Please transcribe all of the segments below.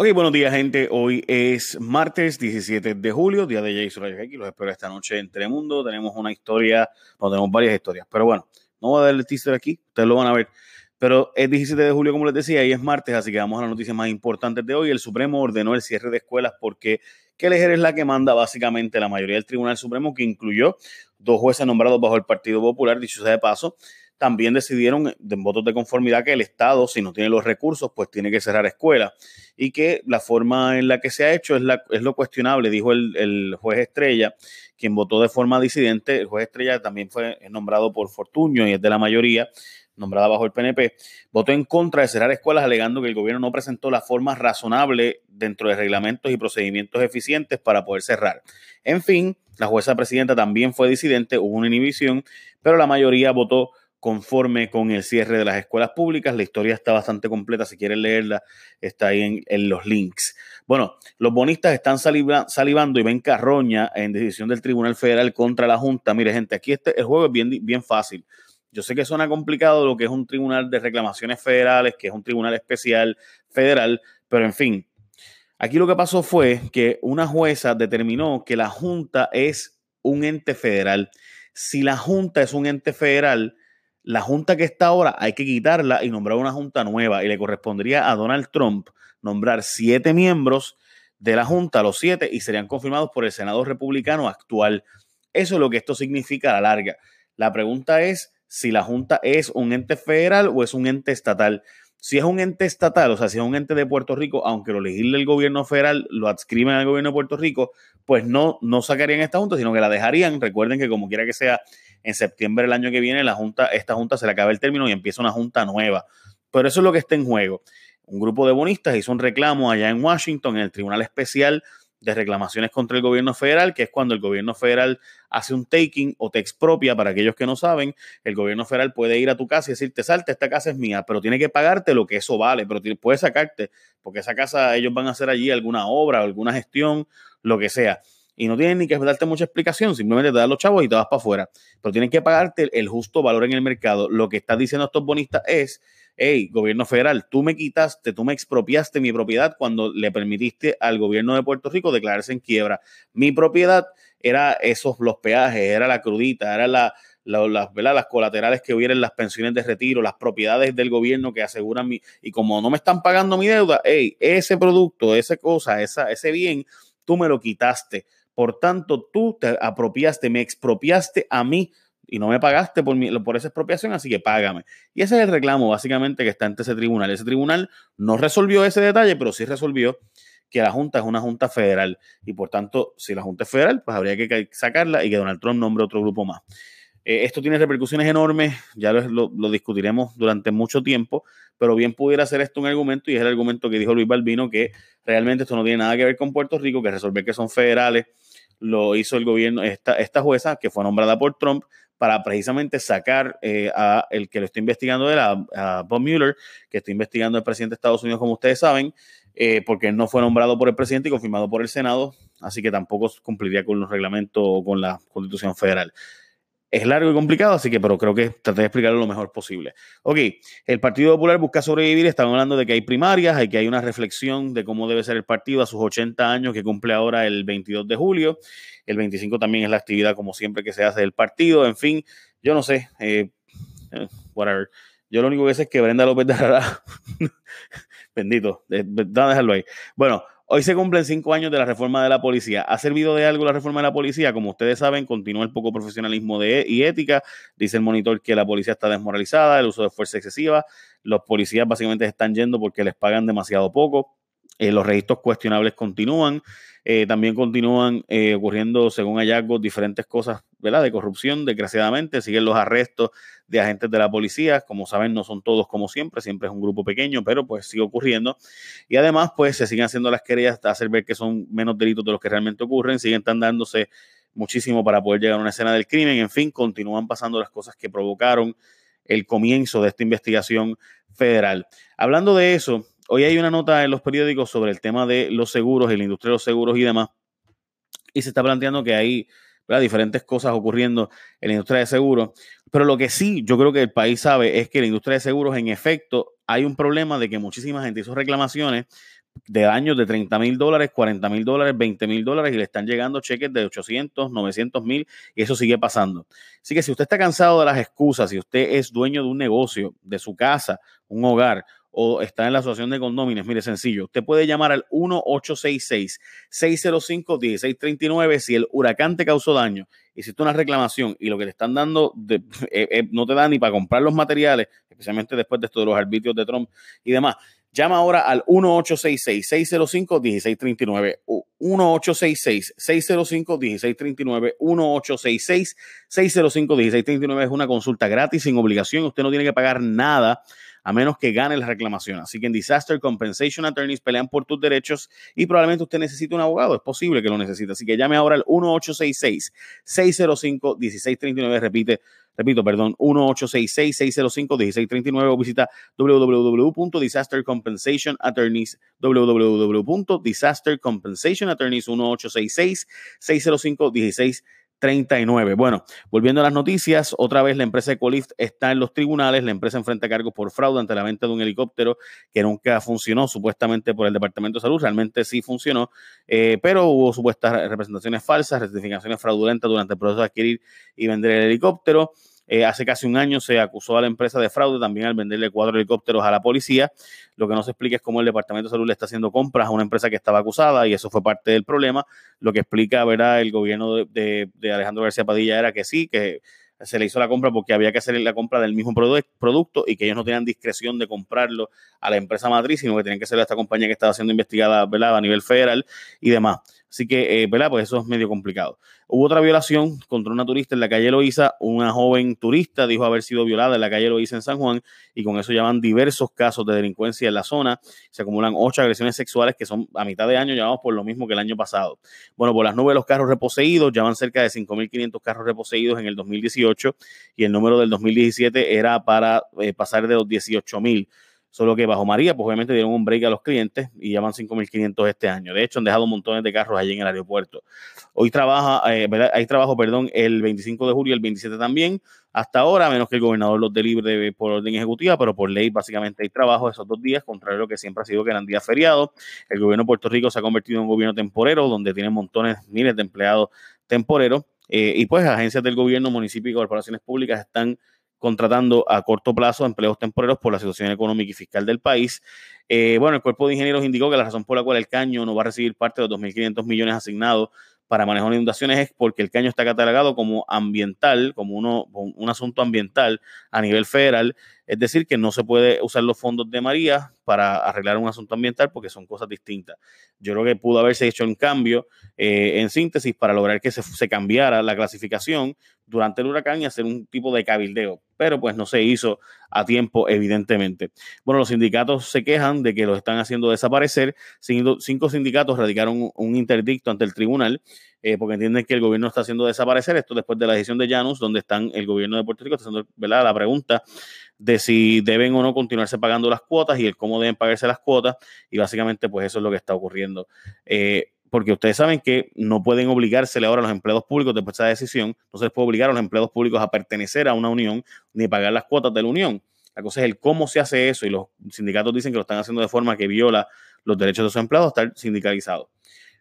Ok, buenos días, gente. Hoy es martes 17 de julio, día de Jason Rayos X. Los espero esta noche en Telemundo. Tenemos una historia, no tenemos varias historias, pero bueno, no voy a darle el teaser aquí, ustedes lo van a ver. Pero es 17 de julio, como les decía, y es martes, así que vamos a las noticias más importantes de hoy. El Supremo ordenó el cierre de escuelas porque Kelleher es la que manda básicamente la mayoría del Tribunal Supremo, que incluyó dos jueces nombrados bajo el Partido Popular, dicho sea de paso, también decidieron en votos de conformidad que el Estado, si no tiene los recursos, pues tiene que cerrar escuelas y que la forma en la que se ha hecho es, la, es lo cuestionable, dijo el, el, juez Estrella, quien votó de forma disidente. El juez Estrella también fue nombrado por Fortuño y es de la mayoría, nombrada bajo el PNP, votó en contra de cerrar escuelas alegando que el gobierno no presentó la forma razonable dentro de reglamentos y procedimientos eficientes para poder cerrar. En fin, la jueza presidenta también fue disidente, hubo una inhibición, pero la mayoría votó conforme con el cierre de las escuelas públicas. La historia está bastante completa, si quieren leerla, está ahí en, los links. Bueno, los bonistas están salivando y ven carroña en decisión del Tribunal Federal contra la Junta. Mire, gente, aquí este, el juego es bien, bien fácil. Yo sé que suena complicado lo que es un tribunal de reclamaciones federales, que es un tribunal especial federal, pero en fin, aquí lo que pasó fue que una jueza determinó que la Junta es un ente federal. Si la Junta es un ente federal, la junta que está ahora hay que quitarla y nombrar una junta nueva y le correspondería a Donald Trump nombrar siete miembros de la junta, los siete, y serían confirmados por el Senado republicano actual. Eso es lo que esto significa a la larga. La pregunta es si la junta es un ente federal o es un ente estatal. Si es un ente estatal, o sea, si es un ente de Puerto Rico, aunque lo legisle el gobierno federal, lo adscriben al gobierno de Puerto Rico, pues no, no sacarían esta junta, sino que la dejarían. Recuerden que como quiera que sea, en septiembre del año que viene la junta, esta junta se le acaba el término y empieza una junta nueva. Pero eso es lo que está en juego. Un grupo de bonistas hizo un reclamo allá en Washington, en el Tribunal Especial de Reclamaciones contra el Gobierno Federal, que es cuando el Gobierno Federal hace un taking o te expropia, para aquellos que no saben, el Gobierno Federal puede ir a tu casa y decirte, salte, esta casa es mía, pero tiene que pagarte lo que eso vale, pero puede sacarte, porque esa casa ellos van a hacer allí alguna obra, alguna gestión, lo que sea y no tienen ni que darte mucha explicación, simplemente te dan los chavos y te vas para afuera. Pero tienen que pagarte el justo valor en el mercado. Lo que están diciendo estos bonistas es, hey, gobierno federal, tú me quitaste, tú me expropiaste mi propiedad cuando le permitiste al gobierno de Puerto Rico declararse en quiebra. Mi propiedad era esos, los peajes, era la crudita, era la, las, las colaterales que hubieran las pensiones de retiro, las propiedades del gobierno que aseguran mi, y como no me están pagando mi deuda, hey, ese producto, esa cosa, esa, ese bien, tú me lo quitaste por tanto, tú te apropiaste, me expropiaste a mí y no me pagaste por, mi, por esa expropiación, así que págame. Y ese es el reclamo básicamente que está ante ese tribunal. Ese tribunal no resolvió ese detalle, pero sí resolvió que la Junta es una Junta federal y por tanto, si la Junta es federal, pues habría que sacarla y que Donald Trump nombre otro grupo más. Eh, esto tiene repercusiones enormes, ya lo, discutiremos durante mucho tiempo, pero bien pudiera ser esto un argumento y es el argumento que dijo Luis Balbino, que realmente esto no tiene nada que ver con Puerto Rico, que resolver que son federales lo hizo el gobierno, esta, esta jueza que fue nombrada por Trump para precisamente sacar eh, a el que lo está investigando él, a, Bob Mueller, que está investigando al presidente de Estados Unidos, como ustedes saben, eh, porque él no fue nombrado por el presidente y confirmado por el Senado, así que tampoco cumpliría con los reglamentos o con la Constitución Federal. Es largo y complicado, así que, pero creo que traté de explicarlo lo mejor posible. Ok, el Partido Popular busca sobrevivir. Están hablando de que hay primarias, y que hay una reflexión de cómo debe ser el partido a sus 80 años que cumple ahora el 22 de julio. El 25 también es la actividad, como siempre, que se hace del partido. En fin, yo no sé, eh, eh, whatever. Yo lo único que sé es que Brenda López de Rara, bendito, dejarlo ahí. Bueno, Hoy se cumplen cinco años de la reforma de la policía. ¿Ha servido de algo la reforma de la policía? Como ustedes saben, continúa el poco profesionalismo de, y ética. Dice el monitor que la policía está desmoralizada, el uso de fuerza excesiva. Los policías básicamente están yendo porque les pagan demasiado poco. Eh, los registros cuestionables continúan. Eh, también continúan eh, ocurriendo, según hallazgos, diferentes cosas ¿verdad? de corrupción, desgraciadamente. Siguen los arrestos de agentes de la policía. Como saben, no son todos como siempre, siempre es un grupo pequeño, pero pues sigue ocurriendo. Y además, pues se siguen haciendo las querellas hasta hacer ver que son menos delitos de los que realmente ocurren. Siguen están dándose muchísimo para poder llegar a una escena del crimen. En fin, continúan pasando las cosas que provocaron el comienzo de esta investigación federal. Hablando de eso, hoy hay una nota en los periódicos sobre el tema de los seguros y la industria de los seguros y demás. Y se está planteando que hay diferentes cosas ocurriendo en la industria de seguros. Pero lo que sí yo creo que el país sabe es que la industria de seguros, en efecto, hay un problema de que muchísima gente hizo reclamaciones de daños de 30 mil dólares, 40 mil dólares, 20 mil dólares y le están llegando cheques de 800, 900 mil y eso sigue pasando. Así que si usted está cansado de las excusas, si usted es dueño de un negocio, de su casa, un hogar o está en la asociación de condóminos, mire, sencillo, usted puede llamar al 1-866-605-1639 si el huracán te causó daño, hiciste una reclamación y lo que te están dando eh, eh, no te da ni para comprar los materiales, especialmente después de esto de los arbitrios de Trump y demás. Llama ahora al 1866-605-1639. 1866-605-1639. 1866-605-1639 es una consulta gratis sin obligación. Usted no tiene que pagar nada a menos que gane la reclamación. Así que en Disaster Compensation Attorneys pelean por tus derechos y probablemente usted necesite un abogado. Es posible que lo necesite. Así que llame ahora al 1866-605-1639. Repite, repito, perdón, 1866-605-1639 o visita www.disastercompensationattorneys www.disastercompensationattorneys 1866 605 1639 39. Bueno, volviendo a las noticias, otra vez la empresa Ecolift está en los tribunales, la empresa enfrenta cargos por fraude ante la venta de un helicóptero que nunca funcionó supuestamente por el Departamento de Salud, realmente sí funcionó, eh, pero hubo supuestas representaciones falsas, rectificaciones fraudulentas durante el proceso de adquirir y vender el helicóptero. Eh, hace casi un año se acusó a la empresa de fraude también al venderle cuatro helicópteros a la policía. Lo que no se explica es cómo el Departamento de Salud le está haciendo compras a una empresa que estaba acusada y eso fue parte del problema. Lo que explica, ¿verdad? El gobierno de, de Alejandro García Padilla era que sí, que se le hizo la compra porque había que hacer la compra del mismo producto y que ellos no tenían discreción de comprarlo a la empresa matriz, sino que tenían que ser a esta compañía que estaba siendo investigada a nivel federal y demás. Así que, eh, ¿verdad? Pues eso es medio complicado. Hubo otra violación contra una turista en la calle Loíza. Una joven turista dijo haber sido violada en la calle Loíza en San Juan y con eso llaman diversos casos de delincuencia en la zona. Se acumulan ocho agresiones sexuales que son a mitad de año, llamamos por lo mismo que el año pasado. Bueno, por las nubes los carros reposeídos, ya van cerca de 5.500 carros reposeídos en el 2018 y el número del 2017 era para eh, pasar de los 18.000. Solo que bajo María, pues obviamente dieron un break a los clientes y ya van 5.500 este año. De hecho, han dejado montones de carros allí en el aeropuerto. Hoy trabaja, eh, hay trabajo, perdón, el 25 de julio y el 27 también. Hasta ahora, a menos que el gobernador los dé libre por orden ejecutiva, pero por ley básicamente hay trabajo esos dos días, contrario a lo que siempre ha sido que eran días feriados. El gobierno de Puerto Rico se ha convertido en un gobierno temporero, donde tiene montones, miles de empleados temporeros. Eh, y pues agencias del gobierno, municipios y corporaciones públicas están contratando a corto plazo empleos temporeros por la situación económica y fiscal del país. Eh, bueno, el cuerpo de ingenieros indicó que la razón por la cual el caño no va a recibir parte de los 2.500 millones asignados para manejar inundaciones es porque el caño está catalogado como ambiental, como uno, un asunto ambiental a nivel federal. Es decir, que no se puede usar los fondos de María para arreglar un asunto ambiental porque son cosas distintas. Yo creo que pudo haberse hecho un cambio eh, en síntesis para lograr que se, cambiara la clasificación durante el huracán y hacer un tipo de cabildeo, pero pues no se hizo a tiempo, evidentemente. Bueno, los sindicatos se quejan de que los están haciendo desaparecer. Cinco sindicatos radicaron un interdicto ante el tribunal eh, porque entienden que el gobierno está haciendo desaparecer esto después de la decisión de Janus, donde están el gobierno de Puerto Rico haciendo ¿verdad? la pregunta de si deben o no continuarse pagando las cuotas y el cómo deben pagarse las cuotas. Y básicamente, pues eso es lo que está ocurriendo. Eh, porque ustedes saben que no pueden obligársele ahora a los empleados públicos después de esa decisión, no se les puede obligar a los empleados públicos a pertenecer a una unión ni pagar las cuotas de la unión. La cosa es el cómo se hace eso y los sindicatos dicen que lo están haciendo de forma que viola los derechos de sus empleados estar sindicalizados.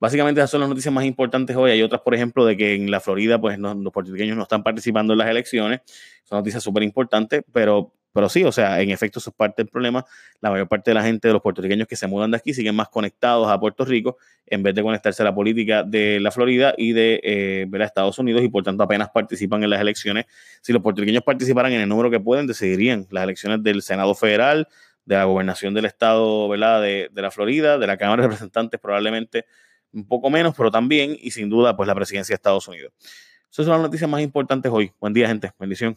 Básicamente esas son las noticias más importantes hoy. Hay otras, por ejemplo, de que en la Florida pues los puertorriqueños no están participando en las elecciones. Son noticias súper importantes, pero pero sí, o sea, en efecto, eso es parte del problema. La mayor parte de la gente, de los puertorriqueños que se mudan de aquí, siguen más conectados a Puerto Rico en vez de conectarse a la política de la Florida y de eh, Estados Unidos y por tanto apenas participan en las elecciones. Si los puertorriqueños participaran en el número que pueden, decidirían las elecciones del Senado Federal, de la gobernación del Estado ¿verdad? De, de la Florida, de la Cámara de Representantes probablemente un poco menos, pero también y sin duda pues la presidencia de Estados Unidos. Esas son las noticias más importantes hoy. Buen día, gente. Bendición.